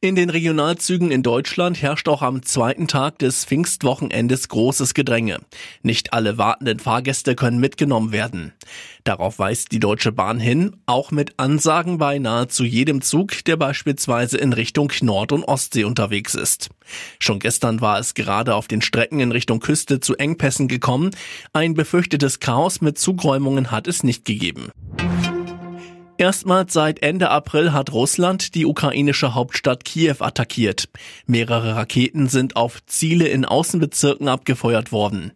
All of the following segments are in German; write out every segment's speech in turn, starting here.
In den Regionalzügen in Deutschland herrscht auch am zweiten Tag des Pfingstwochenendes großes Gedränge. Nicht alle wartenden Fahrgäste können mitgenommen werden. Darauf weist die Deutsche Bahn hin, auch mit Ansagen bei nahezu jedem Zug, der beispielsweise in Richtung Nord- und Ostsee unterwegs ist. Schon gestern war es gerade auf den Strecken in Richtung Küste zu Engpässen gekommen. Ein befürchtetes Chaos mit Zugräumungen hat es nicht gegeben. Erstmals seit Ende April hat Russland die ukrainische Hauptstadt Kiew attackiert. Mehrere Raketen sind auf Ziele in Außenbezirken abgefeuert worden.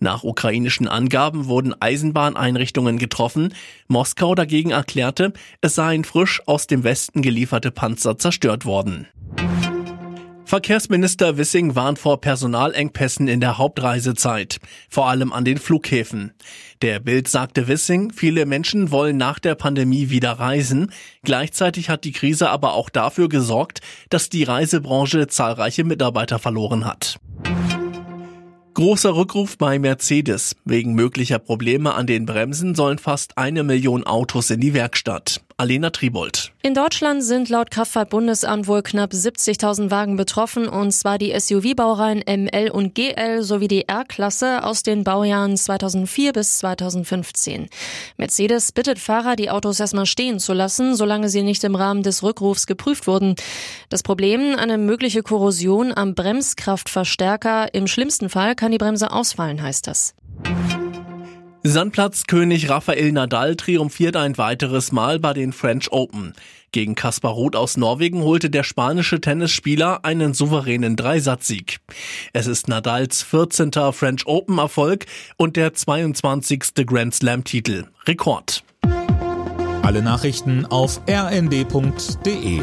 Nach ukrainischen Angaben wurden Eisenbahneinrichtungen getroffen. Moskau dagegen erklärte, es seien frisch aus dem Westen gelieferte Panzer zerstört worden. Verkehrsminister Wissing warnt vor Personalengpässen in der Hauptreisezeit, vor allem an den Flughäfen. Der Bild sagte Wissing, viele Menschen wollen nach der Pandemie wieder reisen. Gleichzeitig hat die Krise aber auch dafür gesorgt, dass die Reisebranche zahlreiche Mitarbeiter verloren hat. Großer Rückruf bei Mercedes. Wegen möglicher Probleme an den Bremsen sollen fast eine Million Autos in die Werkstatt. Alena Tribold. In Deutschland sind laut Kraftfahrtbundesamt wohl knapp 70.000 Wagen betroffen, und zwar die SUV-Baureihen ML und GL sowie die R-Klasse aus den Baujahren 2004 bis 2015. Mercedes bittet Fahrer, die Autos erstmal stehen zu lassen, solange sie nicht im Rahmen des Rückrufs geprüft wurden. Das Problem, eine mögliche Korrosion am Bremskraftverstärker. Im schlimmsten Fall kann die Bremse ausfallen, heißt das. Sandplatzkönig Rafael Nadal triumphiert ein weiteres Mal bei den French Open. Gegen Kaspar Roth aus Norwegen holte der spanische Tennisspieler einen souveränen Dreisatzsieg. Es ist Nadals 14. French Open Erfolg und der 22. Grand Slam Titel. Rekord. Alle Nachrichten auf rnd.de